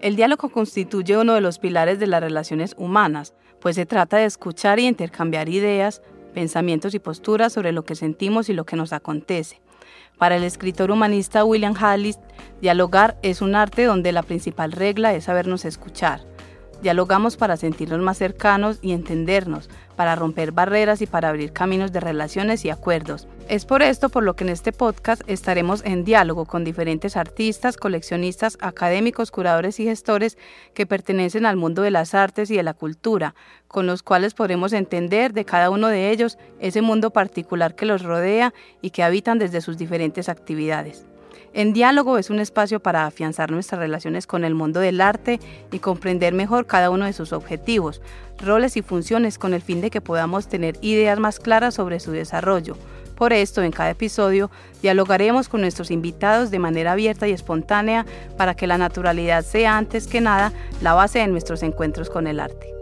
El diálogo constituye uno de los pilares de las relaciones humanas, pues se trata de escuchar y intercambiar ideas, pensamientos y posturas sobre lo que sentimos y lo que nos acontece. Para el escritor humanista William Hallis, dialogar es un arte donde la principal regla es sabernos escuchar. Dialogamos para sentirnos más cercanos y entendernos, para romper barreras y para abrir caminos de relaciones y acuerdos. Es por esto por lo que en este podcast estaremos en diálogo con diferentes artistas, coleccionistas, académicos, curadores y gestores que pertenecen al mundo de las artes y de la cultura, con los cuales podremos entender de cada uno de ellos ese mundo particular que los rodea y que habitan desde sus diferentes actividades. En diálogo es un espacio para afianzar nuestras relaciones con el mundo del arte y comprender mejor cada uno de sus objetivos, roles y funciones con el fin de que podamos tener ideas más claras sobre su desarrollo. Por esto, en cada episodio, dialogaremos con nuestros invitados de manera abierta y espontánea para que la naturalidad sea antes que nada la base de nuestros encuentros con el arte.